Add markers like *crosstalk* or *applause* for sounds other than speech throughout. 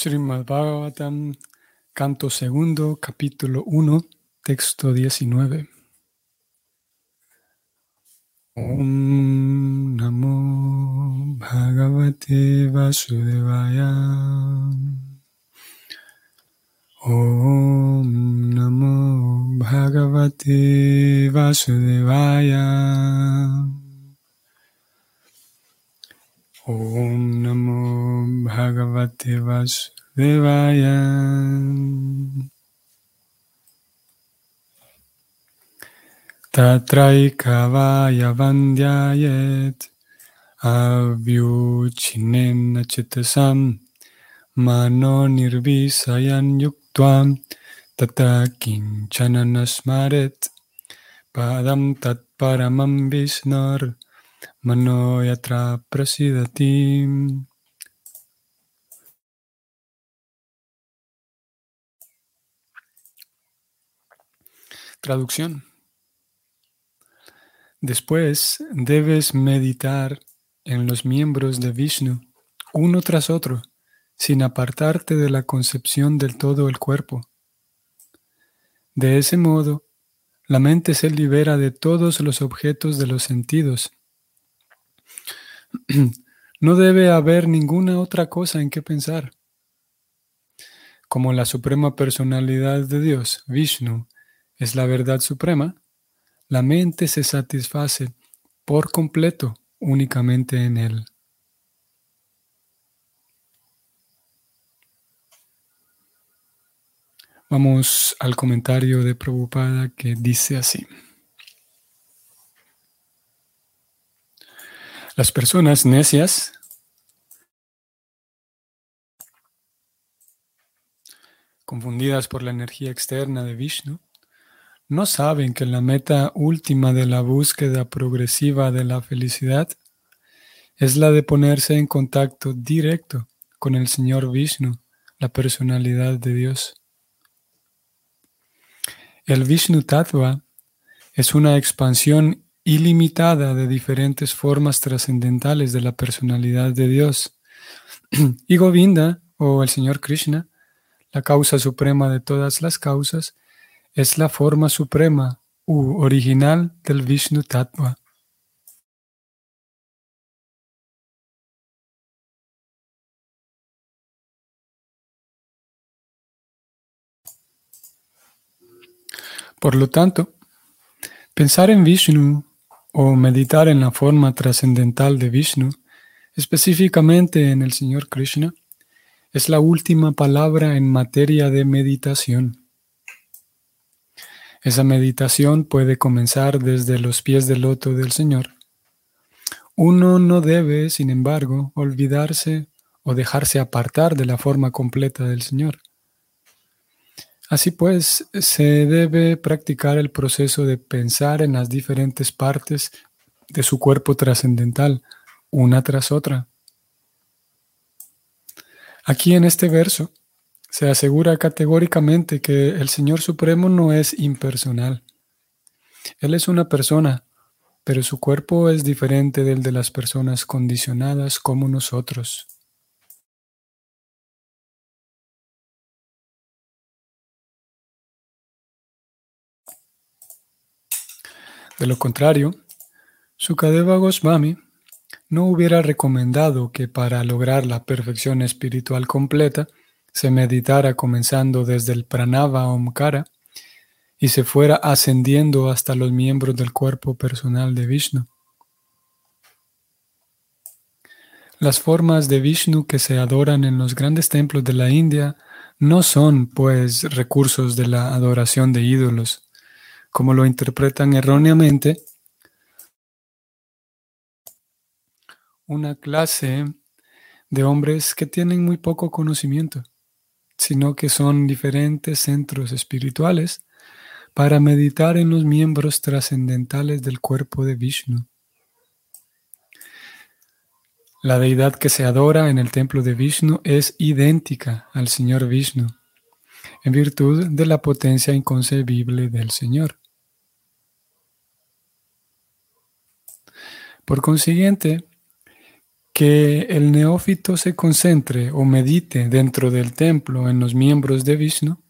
Srimad Bhagavatam, canto segundo, capítulo 1, texto 19. Om Namo Bhagavate Vasudevaya. Om Namo Bhagavate Vasudevaya. Om Namo Bhagavate Vasudevaya. Tatraikavaya Avyuchinena Chitasam Mano Nirvisayan Kinchananasmaret Padam Tat Paramam Mano Yatra Prasidati. Traducción. Después debes meditar en los miembros de Vishnu, uno tras otro, sin apartarte de la concepción del todo el cuerpo. De ese modo, la mente se libera de todos los objetos de los sentidos. *clears throat* No debe haber ninguna otra cosa en que pensar. Como la suprema personalidad de Dios, Vishnu, es la verdad suprema, la mente se satisface por completo únicamente en Él. Vamos al comentario de Prabhupada que dice así. Las personas necias confundidas por la energía externa de Vishnu, no saben que la meta última de la búsqueda progresiva de la felicidad es la de ponerse en contacto directo con el Señor Vishnu, la personalidad de Dios. El Vishnu Tattva es una expansión ilimitada de diferentes formas trascendentales de la personalidad de Dios. *clears throat* Y Govinda, o el Señor Krishna, la causa suprema de todas las causas, es la forma suprema u original del Vishnu Tattva. Por lo tanto, pensar en Vishnu o meditar en la forma trascendental de Vishnu, específicamente en el Señor Krishna, es la última palabra en materia de meditación. Esa meditación puede comenzar desde los pies del loto del Señor. Uno no debe, sin embargo, olvidarse o dejarse apartar de la forma completa del Señor. Así pues, se debe practicar el proceso de pensar en las diferentes partes de su cuerpo trascendental, una tras otra. Aquí en este verso se asegura categóricamente que el Señor Supremo no es impersonal. Él es una persona, pero su cuerpo es diferente del de las personas condicionadas como nosotros. De lo contrario, Sukadeva Goswami no hubiera recomendado que para lograr la perfección espiritual completa se meditara comenzando desde el pranava omkara y se fuera ascendiendo hasta los miembros del cuerpo personal de Vishnu. Las formas de Vishnu que se adoran en los grandes templos de la India no son, pues, recursos de la adoración de ídolos, como lo interpretan erróneamente, una clase de hombres que tienen muy poco conocimiento, sino que son diferentes centros espirituales para meditar en los miembros trascendentales del cuerpo de Vishnu. La deidad que se adora en el templo de Vishnu es idéntica al Señor Vishnu, en virtud de la potencia inconcebible del Señor. Por consiguiente, que el neófito se concentre o medite dentro del templo en los miembros de Vishnu,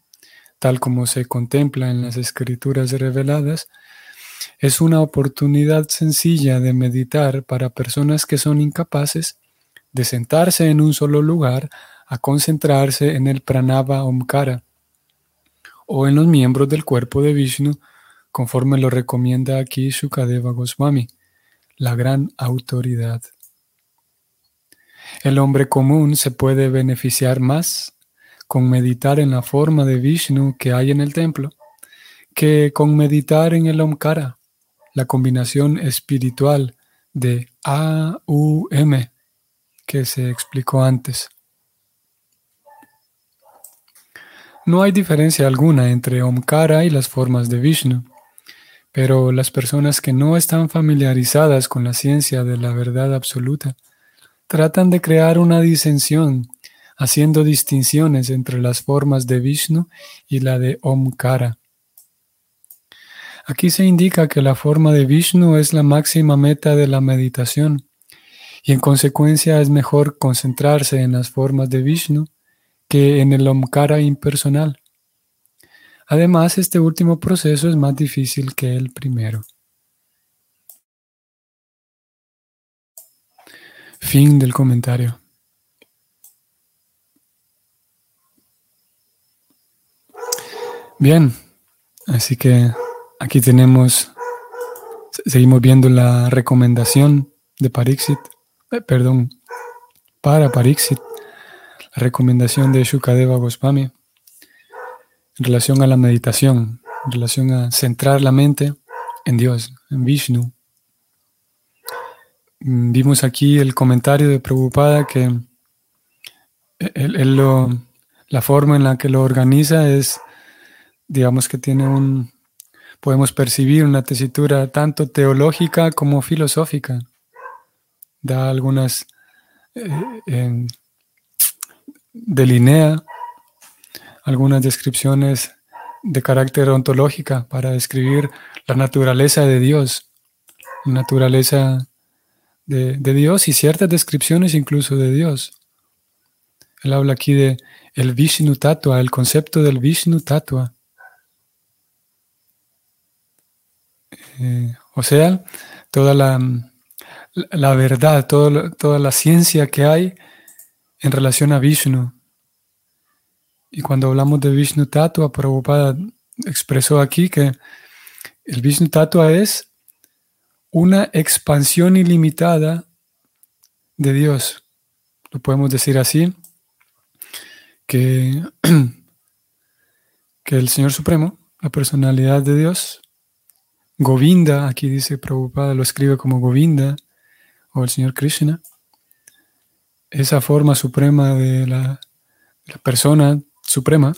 tal como se contempla en las escrituras reveladas, es una oportunidad sencilla de meditar para personas que son incapaces de sentarse en un solo lugar a concentrarse en el pranava omkara o en los miembros del cuerpo de Vishnu, conforme lo recomienda aquí Shukadeva Goswami, la gran autoridad. El hombre común se puede beneficiar más con meditar en la forma de Vishnu que hay en el templo que con meditar en el Omkara, la combinación espiritual de A-U-M que se explicó antes. No hay diferencia alguna entre Omkara y las formas de Vishnu, pero las personas que no están familiarizadas con la ciencia de la verdad absoluta tratan de crear una disensión, haciendo distinciones entre las formas de Vishnu y la de Omkara. Aquí se indica que la forma de Vishnu es la máxima meta de la meditación y en consecuencia es mejor concentrarse en las formas de Vishnu que en el Omkara impersonal. Además, este último proceso es más difícil que el primero. Fin del comentario. Bien, así que aquí tenemos, seguimos viendo la recomendación de Parixit, eh, perdón, para Parixit recomendación de Shukadeva Goswami en relación a la meditación, en relación a centrar la mente en Dios, en Vishnu. Mm, vimos aquí el comentario de Prabhupada que la forma en la que lo organiza es, digamos que tiene un, podemos percibir una tesitura tanto teológica como filosófica. Da algunas eh, delinea algunas descripciones de carácter ontológica para describir la naturaleza de Dios, la naturaleza de, Dios y ciertas descripciones incluso de Dios. Él habla aquí de el Vishnu Tattva, el concepto del Vishnu Tattva. Eh, o sea, toda la, la verdad, toda la ciencia que hay en relación a Vishnu. Y cuando hablamos de Vishnu Tattva, Prabhupada expresó aquí que el Vishnu Tattva es una expansión ilimitada de Dios. Lo podemos decir así, que, *clears throat* que el Señor Supremo, la personalidad de Dios, Govinda, aquí dice Prabhupada, lo escribe como Govinda, o el Señor Krishna, esa forma suprema de la, persona suprema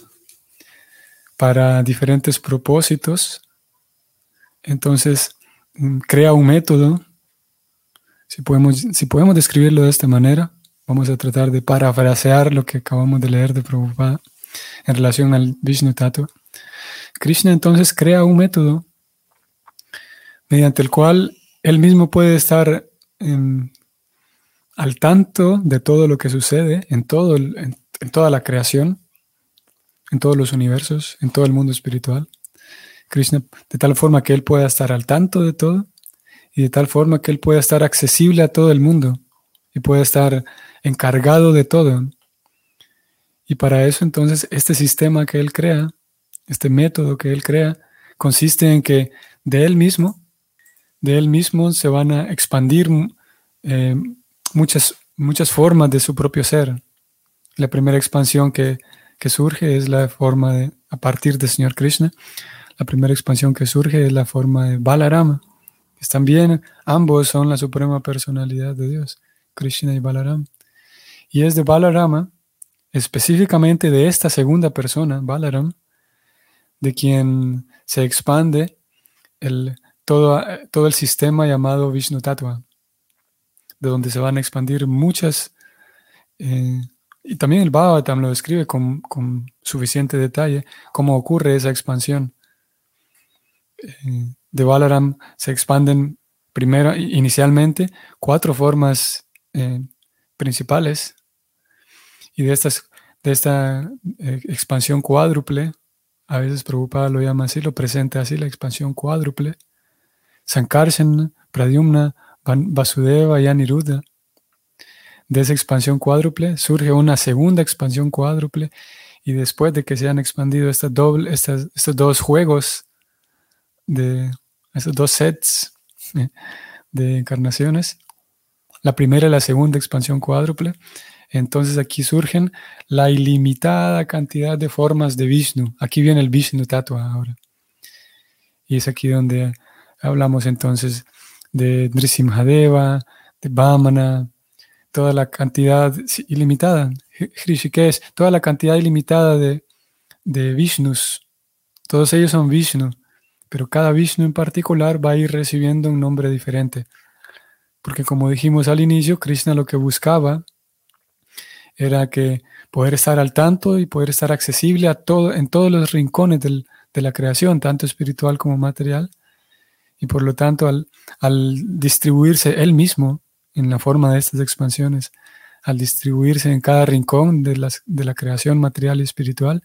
para diferentes propósitos. Entonces, mm, crea un método. Si podemos, si podemos describirlo de esta manera, vamos a tratar de parafrasear lo que acabamos de leer de Prabhupada en relación al Vishnu Tattva. Krishna entonces crea un método mediante el cual él mismo puede estar en, al tanto de todo lo que sucede en, todo en, toda la creación, en todos los universos, en todo el mundo espiritual. Krishna, de tal forma que Él pueda estar al tanto de todo y de tal forma que Él pueda estar accesible a todo el mundo y pueda estar encargado de todo. Y para eso entonces este sistema que Él crea, este método que Él crea, consiste en que de Él mismo, de Él mismo se van a expandir eh, muchas, muchas formas de su propio ser. La primera expansión que, surge es la forma de, a partir del Señor Krishna, la primera expansión que surge es la forma de Balarama. Que también ambos son la suprema personalidad de Dios, Krishna y Balarama. Y es de Balarama, específicamente de esta segunda persona, Balaram, de quien se expande el, todo, todo el sistema llamado Vishnu Tattva de donde se van a expandir muchas, eh, y también el Bhagavatam lo describe con, suficiente detalle, cómo ocurre esa expansión. Eh, de Balaram se expanden primero, inicialmente, cuatro formas eh, principales. Y de, estas, de esta expansión cuádruple, a veces Prabhupada lo llama así, lo presenta así, la expansión cuádruple, Sankarshan, Pradyumna, Vasudeva y Aniruddha. De esa expansión cuádruple surge una segunda expansión cuádruple y después de que se han expandido estos dos juegos de estos dos sets eh, de encarnaciones, la primera y la segunda expansión cuádruple, entonces aquí surgen la ilimitada cantidad de formas de Vishnu. Aquí viene el Vishnu Tattva ahora. Y es aquí donde hablamos entonces de Nrisimhadeva, de Vamana, toda la cantidad ilimitada, Hrishikesh, toda la cantidad ilimitada de, de Vishnus. Todos ellos son Vishnu, pero cada Vishnu en particular va a ir recibiendo un nombre diferente. Porque como dijimos al inicio, Krishna lo que buscaba era que poder estar al tanto y poder estar accesible a todo, en todos los rincones de la creación, tanto espiritual como material. Y por lo tanto, al, distribuirse él mismo en la forma de estas expansiones, al distribuirse en cada rincón de, de la creación material y espiritual,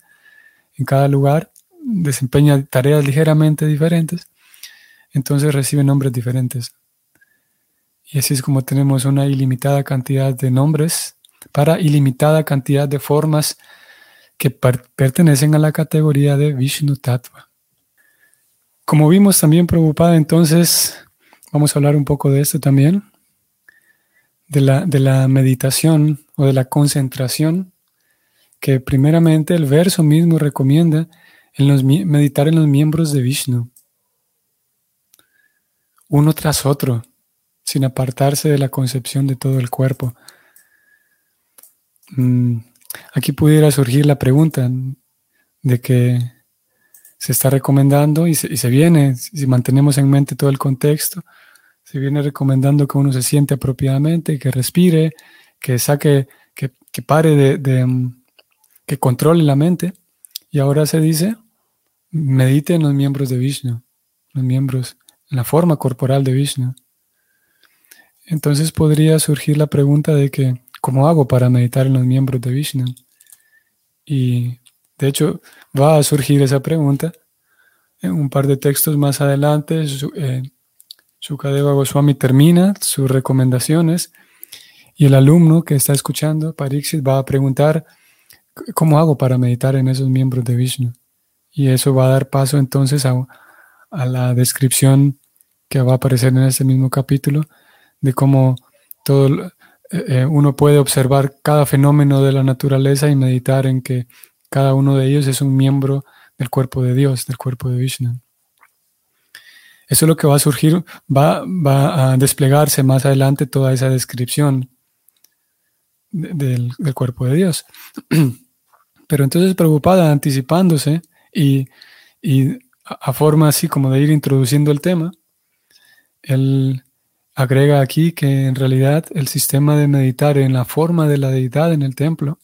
en cada lugar, desempeña tareas ligeramente diferentes, entonces recibe nombres diferentes. Y así es como tenemos una ilimitada cantidad de nombres para ilimitada cantidad de formas que pertenecen a la categoría de Vishnu Tattva. Como vimos también preocupada, entonces vamos a hablar un poco de esto también, de la, de la meditación o de la concentración, que primeramente el verso mismo recomienda en los, meditar en los miembros de Vishnu, uno tras otro, sin apartarse de la concepción de todo el cuerpo. Mm, aquí pudiera surgir la pregunta de que se está recomendando y se, viene, si mantenemos en mente todo el contexto, se viene recomendando que uno se siente apropiadamente, que respire, que saque, que, pare de, mm, que controle la mente. Y ahora se dice, medite en los miembros de Vishnu, los miembros, en la forma corporal de Vishnu. Entonces podría surgir la pregunta de que, ¿Cómo hago para meditar en los miembros de Vishnu? Y de hecho va a surgir esa pregunta en un par de textos más adelante. Eh, Goswami termina sus recomendaciones y el alumno que está escuchando, Pariksit, va a preguntar, ¿cómo hago para meditar en esos miembros de Vishnu? Y eso va a dar paso entonces a, a la descripción que va a aparecer en este mismo capítulo de cómo todo, eh, eh, uno puede observar cada fenómeno de la naturaleza y meditar en que cada uno de ellos es un miembro del cuerpo de Dios, del cuerpo de Vishnu. Eso es lo que va a surgir, va, va a desplegarse más adelante toda esa descripción del, cuerpo de Dios. *clears throat* Pero entonces preocupada, anticipándose y, y a forma así como de ir introduciendo el tema, el, Agrega aquí que en realidad el sistema de meditar en la forma de la deidad en el templo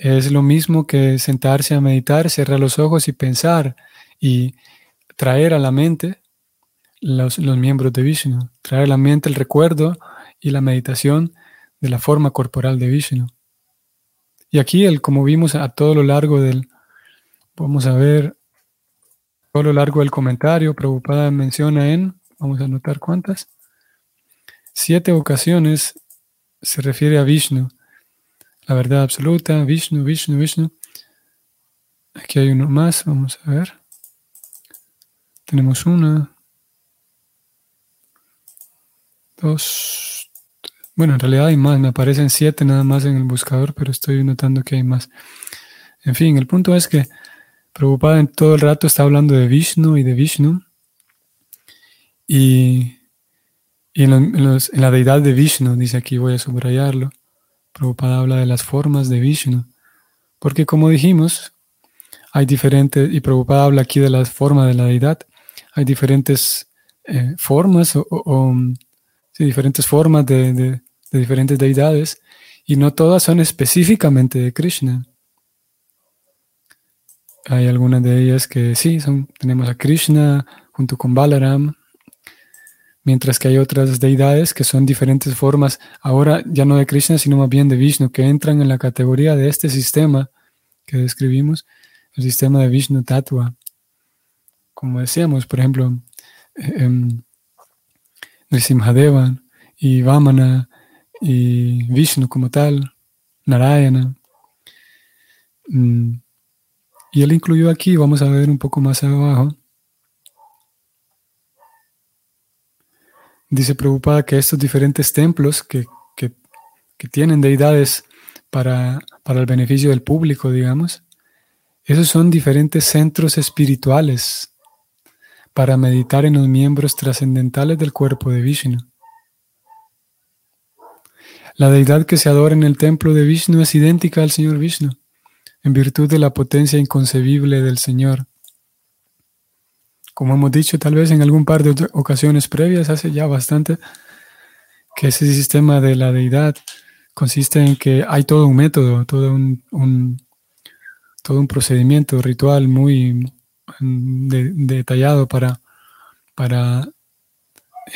es lo mismo que sentarse a meditar, cerrar los ojos y pensar y traer a la mente los, miembros de Vishnu, traer a la mente el recuerdo y la meditación de la forma corporal de Vishnu. Y aquí, el, como vimos a todo lo largo del, vamos a ver, todo lo largo del comentario, Prabhupada menciona en, vamos a anotar cuántas, siete ocasiones se refiere a Vishnu, la verdad absoluta, Vishnu, Vishnu, Vishnu. Aquí hay uno más, vamos a ver. Tenemos una, dos, bueno, en realidad hay más, me aparecen siete nada más en el buscador, pero estoy notando que hay más. En fin, el punto es que Prabhupada en todo el rato está hablando de Vishnu y de Vishnu. Y y en, la deidad de Vishnu, dice aquí, voy a subrayarlo, Prabhupada habla de las formas de Vishnu, porque como dijimos, hay diferentes, y Prabhupada habla aquí de las formas de la deidad, hay diferentes eh, formas o, diferentes formas de, de, diferentes deidades, y no todas son específicamente de Krishna. Hay algunas de ellas que sí, son, tenemos a Krishna junto con Balaram, mientras que hay otras deidades que son diferentes formas, ahora ya no de Krishna, sino más bien de Vishnu, que entran en la categoría de este sistema que describimos, el sistema de Vishnu Tattva. Como decíamos, por ejemplo, eh, eh, y Vamana y Vishnu como tal, Narayana. Mm, y él incluyó aquí, vamos a ver un poco más abajo, dice Prabhupada que estos diferentes templos que, tienen deidades para, para el beneficio del público, digamos, esos son diferentes centros espirituales para meditar en los miembros trascendentales del cuerpo de Vishnu. La deidad que se adora en el templo de Vishnu es idéntica al Señor Vishnu, en virtud de la potencia inconcebible del Señor. Como hemos dicho tal vez en algún par de ocasiones previas, hace ya bastante, que ese sistema de la deidad consiste en que hay todo un método, todo un, todo un procedimiento ritual muy detallado para, para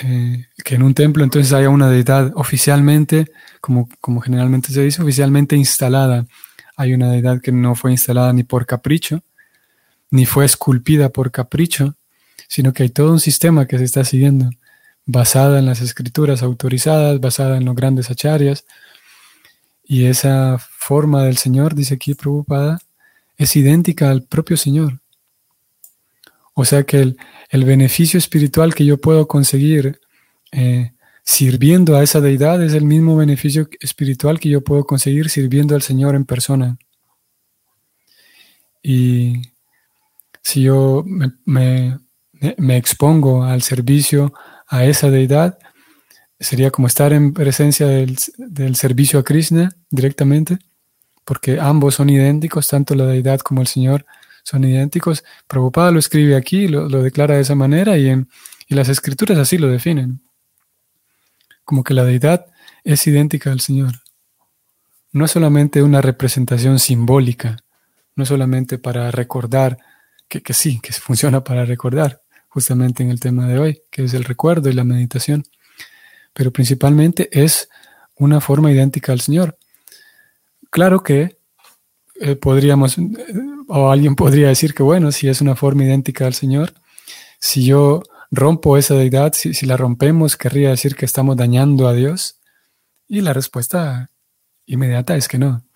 eh, que en un templo entonces haya una deidad oficialmente, como, como generalmente se dice, oficialmente instalada. Hay una deidad que no fue instalada ni por capricho, ni fue esculpida por capricho, sino que hay todo un sistema que se está siguiendo, basada en las escrituras autorizadas, basada en los grandes acharyas. Y esa forma del Señor, dice aquí Prabhupada, es idéntica al propio Señor. O sea que el, beneficio espiritual que yo puedo conseguir eh, sirviendo a esa deidad es el mismo beneficio espiritual que yo puedo conseguir sirviendo al Señor en persona. Y si yo me, expongo al servicio a esa deidad, sería como estar en presencia del, del servicio a Krishna directamente, porque ambos son idénticos, tanto la deidad como el Señor son idénticos. Prabhupada lo escribe aquí, lo, declara de esa manera y, en, las escrituras así lo definen. Como que la deidad es idéntica al Señor. No es solamente una representación simbólica, no solamente para recordar, que, que sí, que funciona para recordar, justamente en el tema de hoy, que es el recuerdo y la meditación, pero principalmente es una forma idéntica al Señor. Claro que eh, podríamos, eh, o alguien podría decir que, bueno, si es una forma idéntica al Señor, si yo rompo esa deidad, si, la rompemos, querría decir que estamos dañando a Dios. Y la respuesta inmediata es que no.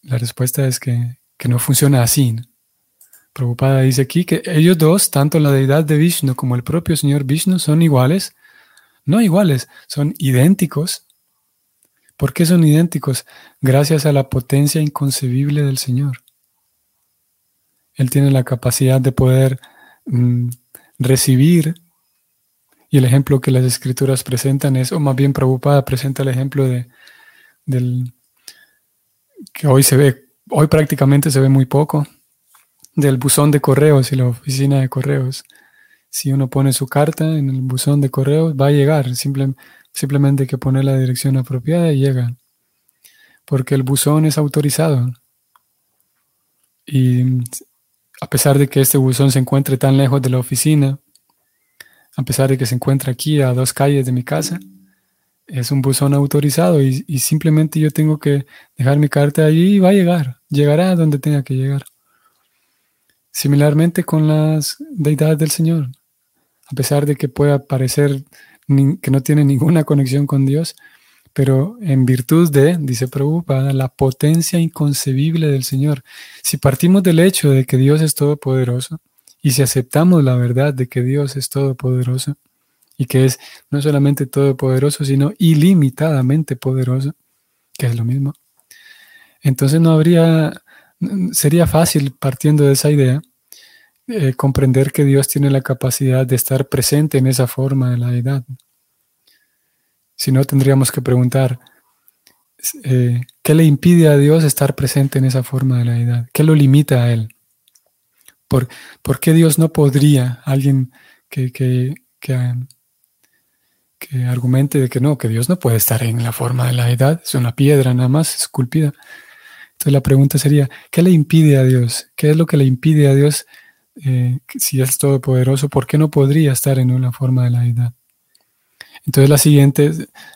La respuesta es que, no funciona así. Preocupada dice aquí que ellos dos, tanto la deidad de Vishnu como el propio Señor Vishnu, son iguales. No iguales, son idénticos ¿Por qué son idénticos? Gracias a la potencia inconcebible del Señor. Él tiene la capacidad de poder mm, recibir, y el ejemplo que las escrituras presentan es, o más bien preocupada, presenta el ejemplo de, del que hoy se ve, hoy prácticamente se ve muy poco, del buzón de correos y la oficina de correos. Si uno pone su carta en el buzón de correos, va a llegar, simplemente hay que poner la dirección apropiada y llega. Porque el buzón es autorizado. Y a pesar de que este buzón se encuentre tan lejos de la oficina, a pesar de que se encuentra aquí a dos calles de mi casa, es un buzón autorizado y, simplemente yo tengo que dejar mi carta allí y va a llegar, llegará donde tenga que llegar. Similarmente con las deidades del Señor, a pesar de que pueda parecer que no tiene ninguna conexión con Dios, pero en virtud de, dice Prabhupada, la potencia inconcebible del Señor. Si partimos del hecho de que Dios es todopoderoso y si aceptamos la verdad de que Dios es todopoderoso y que es no solamente todopoderoso, sino ilimitadamente poderoso, que es lo mismo, entonces no habría, sería fácil partiendo de esa idea eh, comprender que Dios tiene la capacidad de estar presente en esa forma de la deidad. Si no, tendríamos que preguntar, eh, ¿qué le impide a Dios estar presente en esa forma de la deidad? ¿Qué lo limita a Él? ¿Por, qué Dios no podría, alguien que, que, que, que, argumente de que no, que Dios no puede estar en la forma de la deidad, es una piedra nada más esculpida? Entonces la pregunta sería, ¿qué le impide a Dios? ¿Qué es lo que le impide a Dios eh, si es todopoderoso, ¿por qué no podría estar en una forma de la deidad? Entonces la siguiente,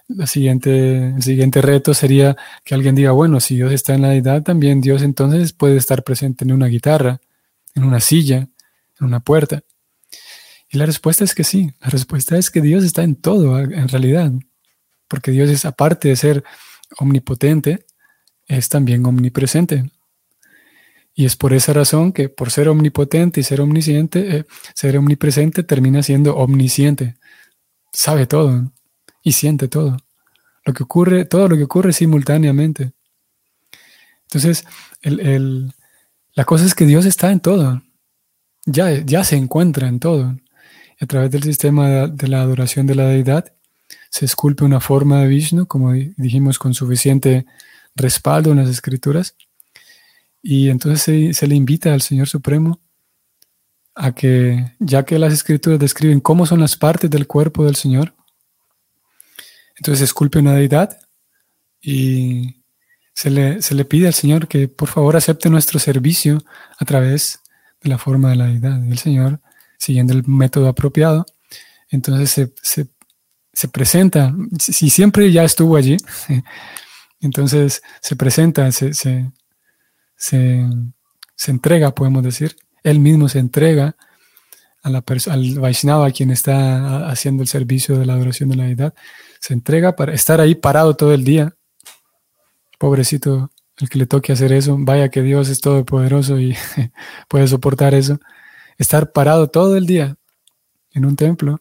la siguiente, el siguiente reto sería que alguien diga, bueno, si Dios está en la deidad, también Dios entonces puede estar presente en una guitarra, en una silla, en una puerta. Y la respuesta es que sí, la respuesta es que Dios está en todo, en realidad, porque Dios es, aparte de ser omnipotente, es también omnipresente. Y es por esa razón que por ser omnipotente y ser omnisciente, eh, ser omnipresente termina siendo omnisciente. Sabe todo y siente todo. Lo que ocurre, todo lo que ocurre simultáneamente. Entonces, la cosa es que Dios está en todo. Ya, ya se encuentra en todo. A través del sistema de la adoración de la deidad, se esculpe una forma de Vishnu, como dijimos, con suficiente respaldo en las escrituras y entonces se, le invita al Señor Supremo a que, ya que las escrituras describen cómo son las partes del cuerpo del Señor, entonces esculpe una deidad y se le, se le pide al Señor que por favor acepte nuestro servicio a través de la forma de la deidad. Y el Señor, siguiendo el método apropiado, entonces se, presenta, si siempre ya estuvo allí, *laughs* entonces se presenta, se, se, entrega, podemos decir, él mismo se entrega a la al Vaishnava, quien está haciendo el servicio de la adoración de la deidad, se entrega para estar ahí parado todo el día. Pobrecito el que le toque hacer eso, vaya que Dios es todopoderoso y *laughs* puede soportar eso. Estar parado todo el día en un templo,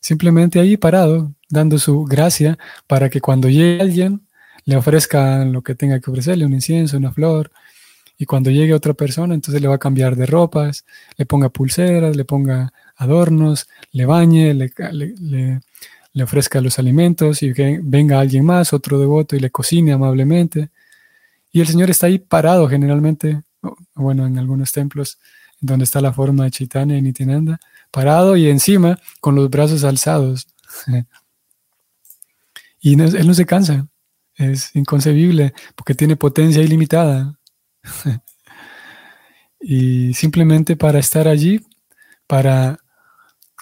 simplemente ahí parado, dando su gracia para que cuando llegue alguien le ofrezca lo que tenga que ofrecerle, un incienso, una flor, y cuando llegue otra persona, entonces le va a cambiar de ropas, le ponga pulseras, le ponga adornos, le bañe, le, le, ofrezca los alimentos y que venga alguien más, otro devoto, y le cocine amablemente. Y el Señor está ahí parado generalmente, bueno, en algunos templos donde está la forma de Chaitanya y Nityananda, parado y encima con los brazos alzados. *laughs* y él no se cansa, es inconcebible porque tiene potencia ilimitada. *laughs* y simplemente para estar allí, para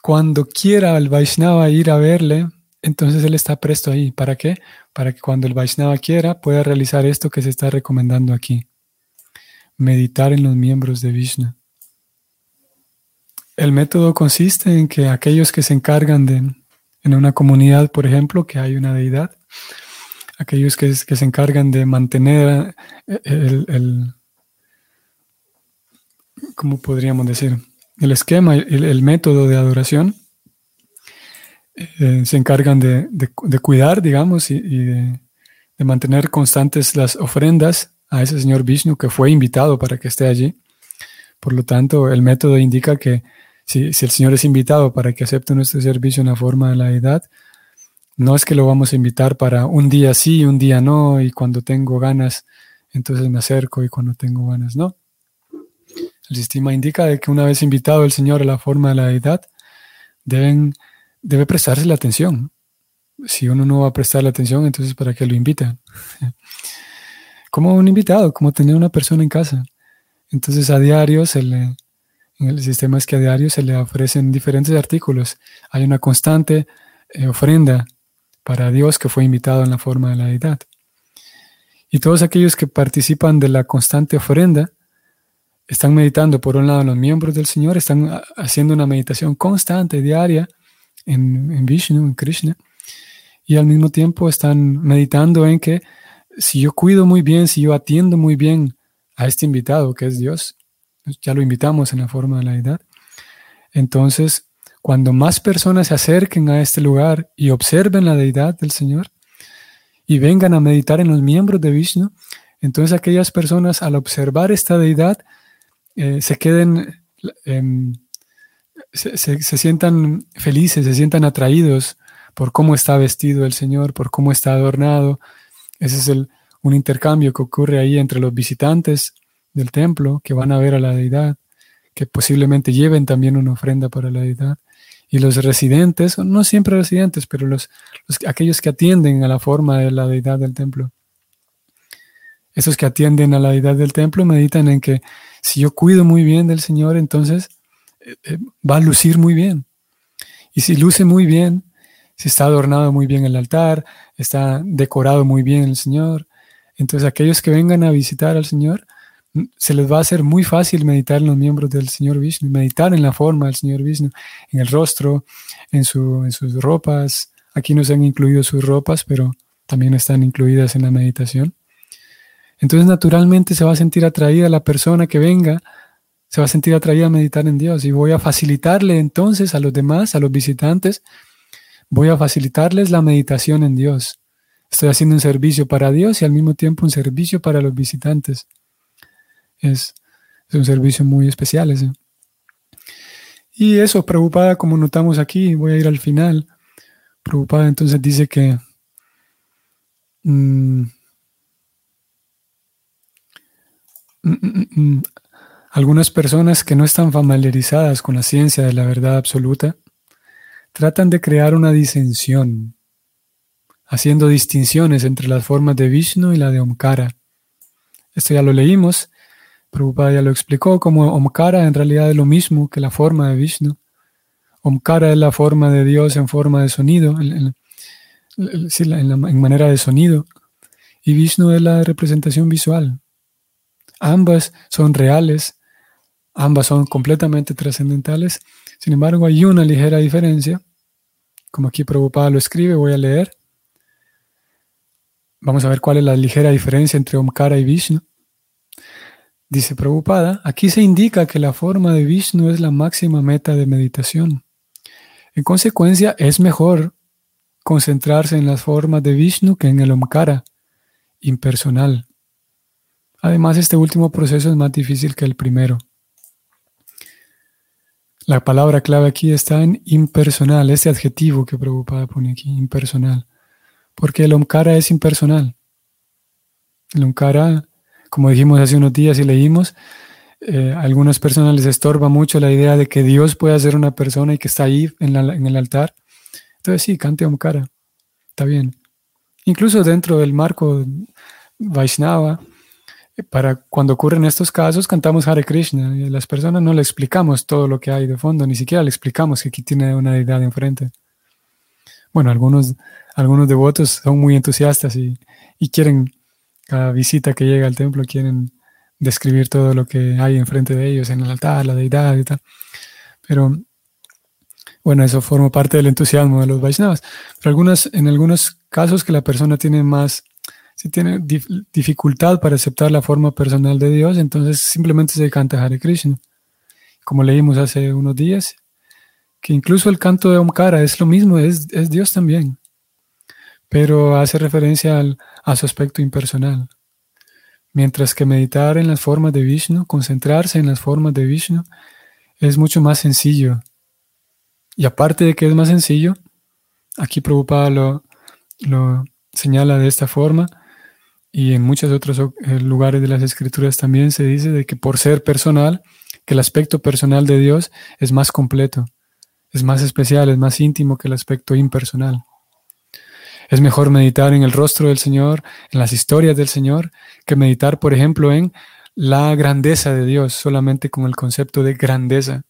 cuando quiera el Vaishnava ir a verle, entonces él está presto ahí. ¿Para qué? Para que cuando el Vaishnava quiera pueda realizar esto que se está recomendando aquí. Meditar en los miembros de Vishnu. El método consiste en que aquellos que se encargan de, en una comunidad, por ejemplo, que hay una deidad, aquellos que, se encargan de mantener eh, el, ¿cómo podríamos decir? El esquema, el, método de adoración, eh, se encargan de, cuidar, digamos, y, de, mantener constantes las ofrendas a ese señor Vishnu que fue invitado para que esté allí. Por lo tanto, el método indica que si, si el Señor es invitado para que acepte nuestro servicio en la forma de la edad, no es que lo vamos a invitar para un día sí, un día no, y cuando tengo ganas, entonces me acerco y cuando tengo ganas no. El sistema indica de que una vez invitado el Señor a la forma de la deidad, deben, debe prestarse la atención. Si uno no va a prestar la atención, entonces ¿para qué lo invita? *laughs* como un invitado, como tener una persona en casa. Entonces a diario se le, en el sistema es que a diario se le ofrecen diferentes artículos. Hay una constante eh, ofrenda para Dios que fue invitado en la forma de la deidad. Y todos aquellos que participan de la constante ofrenda están meditando, por un lado, los miembros del Señor, están haciendo una meditación constante, diaria, en, Vishnu, en Krishna, y al mismo tiempo están meditando en que si yo cuido muy bien, si yo atiendo muy bien a este invitado que es Dios, ya lo invitamos en la forma de la deidad, entonces cuando más personas se acerquen a este lugar y observen la deidad del Señor y vengan a meditar en los miembros de Vishnu, entonces aquellas personas al observar esta deidad eh, se queden, em, se, sientan felices, se sientan atraídos por cómo está vestido el Señor, por cómo está adornado. Ese es el, un intercambio que ocurre ahí entre los visitantes del templo que van a ver a la deidad, que posiblemente lleven también una ofrenda para la deidad y los residentes, no siempre residentes, pero los, aquellos que atienden a la forma de la deidad del templo. Esos que atienden a la deidad del templo meditan en que si yo cuido muy bien del Señor, entonces eh, eh, va a lucir muy bien. Y si luce muy bien, si está adornado muy bien el altar, está decorado muy bien el Señor. Entonces aquellos que vengan a visitar al Señor, se les va a hacer muy fácil meditar en los miembros del Señor Vishnu, meditar en la forma del Señor Vishnu, en el rostro, en, su, en sus ropas. Aquí no se han incluido sus ropas, pero también están incluidas en la meditación. Entonces naturalmente se va a sentir atraída la persona que venga, se va a sentir atraída a meditar en Dios y voy a facilitarle entonces a los demás, a los visitantes, voy a facilitarles la meditación en Dios. Estoy haciendo un servicio para Dios y al mismo tiempo un servicio para los visitantes. Es, un servicio muy especial ese. Y eso, preocupada, como notamos aquí, voy a ir al final. Preocupada entonces dice que mm, Mm, mm, Algunas personas que no están familiarizadas con la ciencia de la verdad absoluta tratan de crear una disensión, haciendo distinciones entre las formas de Vishnu y la de Omkara. Esto ya lo leímos, Prabhupada ya lo explicó, como Omkara en realidad es lo mismo que la forma de Vishnu. Omkara es la forma de Dios en forma de sonido, en, en manera de sonido, y Vishnu es la representación visual. Ambas son reales, ambas son completamente trascendentales. Sin embargo, hay una ligera diferencia. Como aquí Prabhupada lo escribe, voy a leer. Vamos a ver cuál es la ligera diferencia entre Omkara y Vishnu. Dice Prabhupada, aquí se indica que la forma de Vishnu es la máxima meta de meditación. En consecuencia, es mejor concentrarse en las formas de Vishnu que en el Omkara, impersonal. Además, este último proceso es más difícil que el primero. La palabra clave aquí está en impersonal, este adjetivo que Prabhupada pone aquí, impersonal. Porque el Omkara es impersonal. El Omkara, como dijimos hace unos días y leímos, eh, a algunas personas les estorba mucho la idea de que Dios puede ser una persona y que está ahí en, en el altar. Entonces sí, cante Omkara, está bien. Incluso dentro del marco Vaishnava, para cuando ocurren estos casos cantamos Hare Krishna y a las personas no le explicamos todo lo que hay de fondo, ni siquiera le explicamos que aquí tiene una deidad enfrente. Bueno, algunos, algunos devotos son muy entusiastas y, quieren, visita que llega al templo, quieren describir todo lo que hay enfrente de ellos, en el altar, la deidad y tal. Pero bueno, eso forma parte del entusiasmo de los Vaishnavas. Pero algunas, en algunos casos que la persona tiene más si tiene dificultad para aceptar la forma personal de Dios, entonces simplemente se canta Hare Krishna. Como leímos hace unos días, que incluso el canto de Omkara es lo mismo, es, es Dios también, pero hace referencia al, a su aspecto impersonal. Mientras que meditar en las formas de Vishnu, concentrarse en las formas de Vishnu, es mucho más sencillo. Y aparte de que es más sencillo, aquí Prabhupada lo, lo señala de esta forma, y en muchos otros eh, lugares de las escrituras también se dice de que por ser personal, que el aspecto personal de Dios es más completo, es más especial, es más íntimo que el aspecto impersonal. Es mejor meditar en el rostro del Señor, en las historias del Señor, que meditar, por ejemplo, en la grandeza de Dios, solamente con el concepto de grandeza,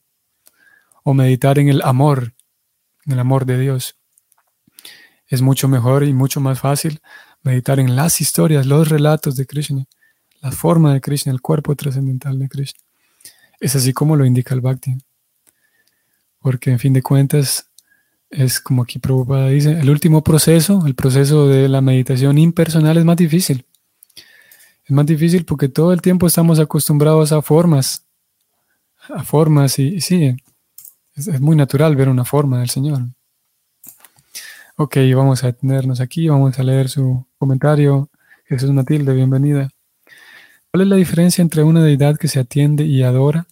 o meditar en el amor, en el amor de Dios. Es mucho mejor y mucho más fácil meditar en las historias, los relatos de Krishna, la forma de Krishna, el cuerpo trascendental de Krishna. Es así como lo indica el Bhakti. Porque en fin de cuentas, es como aquí Prabhupada dice, el último proceso, el proceso de la meditación impersonal es más difícil. Es más difícil porque todo el tiempo estamos acostumbrados a formas, a formas y, sí, es muy natural ver una forma del Señor. Ok, vamos a detenernos aquí, vamos a leer su comentario. Jesús Matilde, bienvenida. ¿Cuál es la diferencia entre una deidad que se atiende y adora,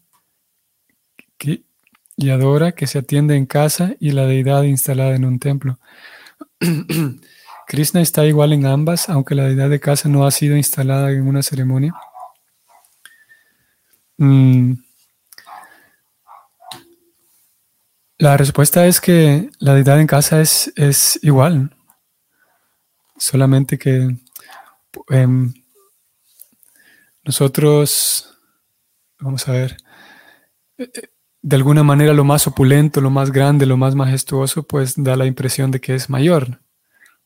que, y adora, que se atiende en casa, y la deidad instalada en un templo? *clears throat* Krishna está igual en ambas, aunque la deidad de casa no ha sido instalada en una ceremonia. Mm, La respuesta es que la deidad en casa es, es igual, solamente que em, nosotros, vamos a ver, eh, de alguna manera lo más opulento, lo más grande, lo más majestuoso, pues da la impresión de que es mayor.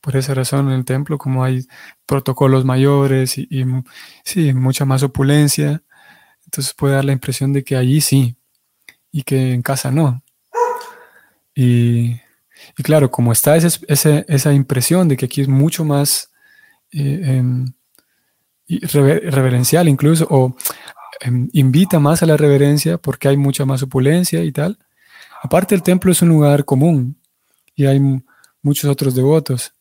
Por esa razón en el templo, como hay protocolos mayores y, sí, mucha más opulencia, entonces puede dar la impresión de que allí sí y que en casa no. Y, claro, como está esa impresión de que aquí es mucho más eh, em, reverencial incluso, o Em, invita más a la reverencia porque hay mucha más opulencia y tal. Aparte el templo es un lugar común y hay muchos otros devotos.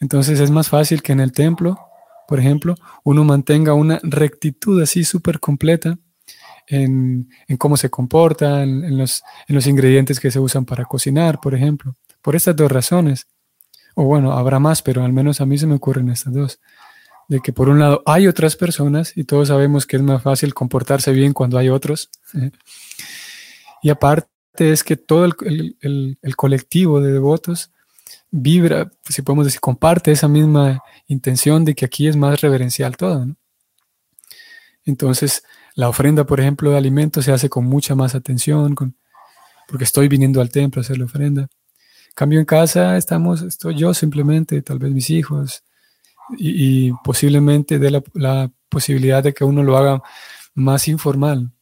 Entonces es más fácil que en el templo, por ejemplo, uno mantenga una rectitud así súper completa en, cómo se comporta, en, los, en los ingredientes que se usan para cocinar, por ejemplo. Por estas dos razones. O bueno, habrá más, pero al menos a mí se me ocurren estas dos de que por un lado hay otras personas y todos sabemos que es más fácil comportarse bien cuando hay otros. ¿eh? Y aparte es que todo el, colectivo de devotos vibra, si podemos decir, comparte esa misma intención de que aquí es más reverencial todo. Entonces, la ofrenda, por ejemplo, de alimentos se hace con mucha más atención, con, porque estoy viniendo al templo a hacer la ofrenda. Cambio en casa, estamos, estoy yo simplemente, tal vez mis hijos, y, posiblemente dé la, posibilidad de que uno lo haga más informal,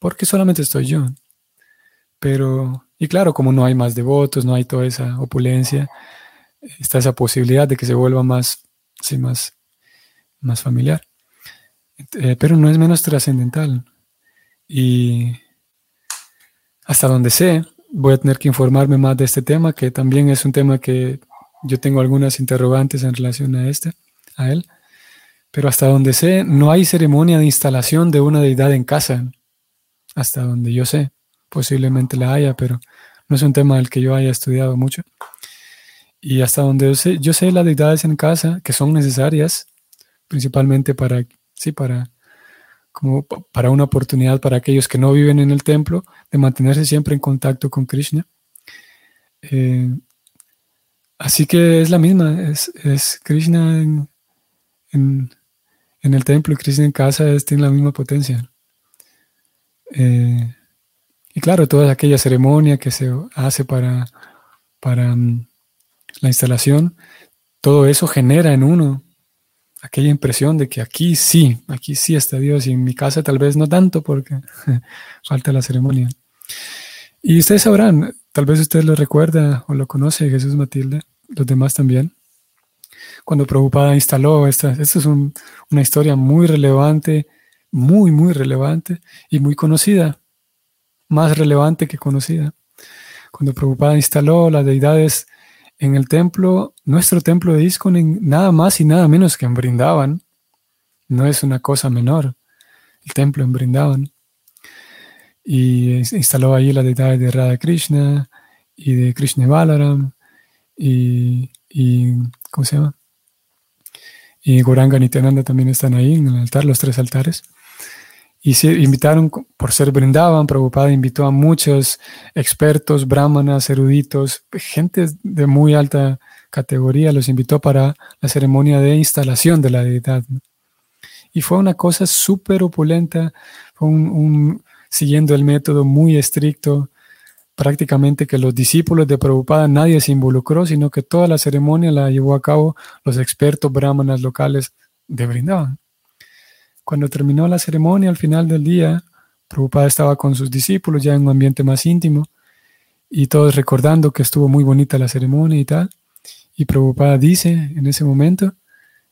porque solamente estoy yo. Pero, y claro, como no hay más devotos, no hay toda esa opulencia, está esa posibilidad de que se vuelva más, sí, más, más familiar. Eh, pero no es menos trascendental. Y hasta donde sé, voy a tener que informarme más de este tema, que también es un tema que yo tengo algunas interrogantes en relación a este a él. Pero hasta donde sé, no hay ceremonia de instalación de una deidad en casa. Hasta donde yo sé. Posiblemente la haya, pero no es un tema del que yo haya estudiado mucho. Y hasta donde yo sé, yo sé las deidades en casa que son necesarias, principalmente para, sí, para, como para una oportunidad para aquellos que no viven en el templo, de mantenerse siempre en contacto con Krishna. Eh, así que es la misma, es, es Krishna en, en, el templo y Krishna en casa es, tiene la misma potencia. Eh, y claro, toda aquella ceremonia que se hace para, para mm, la instalación, todo eso genera en uno aquella impresión de que aquí sí, aquí sí está Dios y en mi casa tal vez no tanto porque *laughs* falta la ceremonia. Y ustedes sabrán, tal vez usted lo recuerda o lo conoce, Jesús Matilde, los demás también cuando Prabhupada instaló esta. Esta es una historia muy relevante, muy, muy relevante y muy conocida, más relevante que conocida. Cuando Prabhupada instaló las deidades en el templo, nuestro templo de Iskon, nada más y nada menos que en Brindavan, no es una cosa menor, el templo en Brindavan. Y instaló ahí las deidades de Radha Krishna y de Krishna Balaram y ¿cómo se llama? Y Goranga Nityananda también están ahí en el altar, los tres altares. Y se invitaron, por ser brindaban, Prabhupada invitó a muchos expertos, brahmanas, eruditos, gente de muy alta categoría, los invitó para la ceremonia de instalación de la deidad. Y fue una cosa súper opulenta, siguiendo el método muy estricto, prácticamente que los discípulos de Prabhupada nadie se involucró, sino que toda la ceremonia la llevó a cabo los expertos brahmanas locales de Brindavan. Cuando terminó la ceremonia, al final del día, Prabhupada estaba con sus discípulos ya en un ambiente más íntimo y todos recordando que estuvo muy bonita la ceremonia y tal. Y Prabhupada dice en ese momento,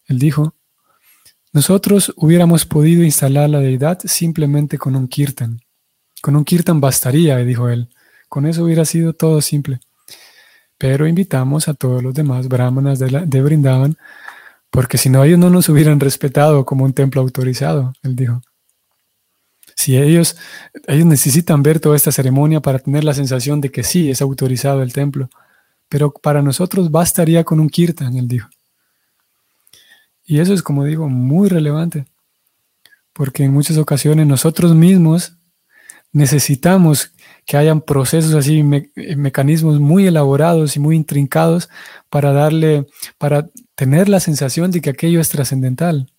él dijo, nosotros hubiéramos podido instalar la deidad simplemente con un kirtan. Con un kirtan bastaría, dijo él. Con eso hubiera sido todo simple. Pero invitamos a todos los demás brahmanas de, Brindavan, porque si no, ellos no nos hubieran respetado como un templo autorizado, él dijo. Si ellos, ellos necesitan ver toda esta ceremonia para tener la sensación de que sí, es autorizado el templo, pero para nosotros bastaría con un kirtan, él dijo. Y eso es, como digo, muy relevante, porque en muchas ocasiones nosotros mismos necesitamos que hayan procesos así, eh, mecanismos muy elaborados y muy intrincados para darle, para tener la sensación de que aquello es trascendental.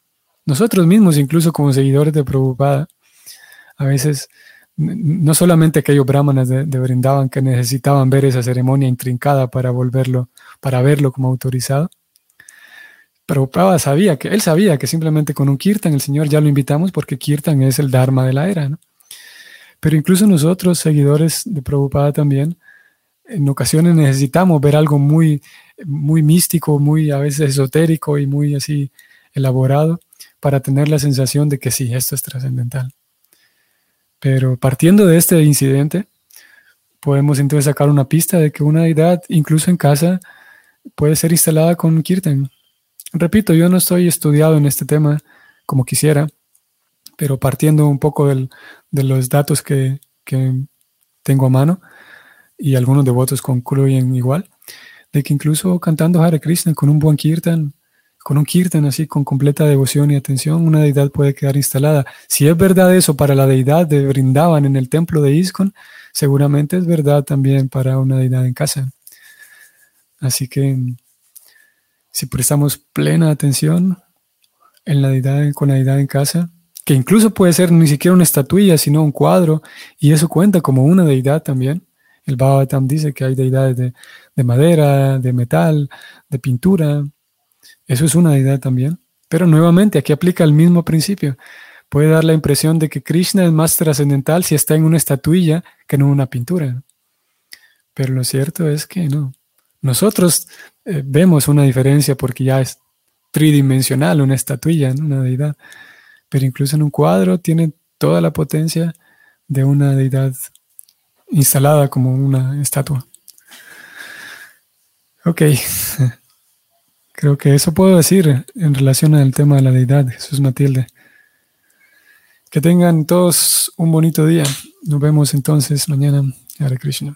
Nosotros mismos, incluso como seguidores de Prabhupada, a veces no solamente aquellos brahmanas de, Brindavan que necesitaban ver esa ceremonia intrincada para volverlo, para verlo como autorizado. Prabhupada sabía que, él sabía que simplemente con un kirtan el Señor ya lo invitamos porque kirtan es el dharma de la era. Pero incluso nosotros, seguidores de Prabhupada también, en ocasiones necesitamos ver algo muy, muy místico, muy a veces esotérico y muy así elaborado para tener la sensación de que sí, esto es trascendental. Pero partiendo de este incidente, podemos entonces sacar una pista de que una deidad, incluso en casa, puede ser instalada con kirtan. Repito, yo no estoy estudiado en este tema como quisiera, pero partiendo un poco de los datos que, que, tengo a mano, y algunos devotos concluyen igual, de que incluso cantando Hare Krishna con un buen kirtan, con un kirtan así, con completa devoción y atención, una deidad puede quedar instalada. Si es verdad eso para la deidad de Brindavan en el templo de Iskon, seguramente es verdad también para una deidad en casa. Así que si prestamos plena atención en la deidad, con la deidad en casa, que incluso puede ser ni siquiera una estatuilla, sino un cuadro, y eso cuenta como una deidad también. El Bhagavatam dice que hay deidades de madera, de metal, de pintura, eso es una deidad también. Pero nuevamente, aquí aplica el mismo principio. Puede dar la impresión de que Krishna es más trascendental si está en una estatuilla que en una pintura. Pero lo cierto es que no. Nosotros eh, vemos una diferencia porque ya es tridimensional una estatuilla, una deidad. Pero incluso en un cuadro tiene toda la potencia de una deidad instalada como una estatua. Ok. *laughs* Creo que eso puedo decir en relación al tema de la deidad, Jesús Matilde. Que tengan todos un bonito día. Nos vemos entonces mañana. Hare Krishna.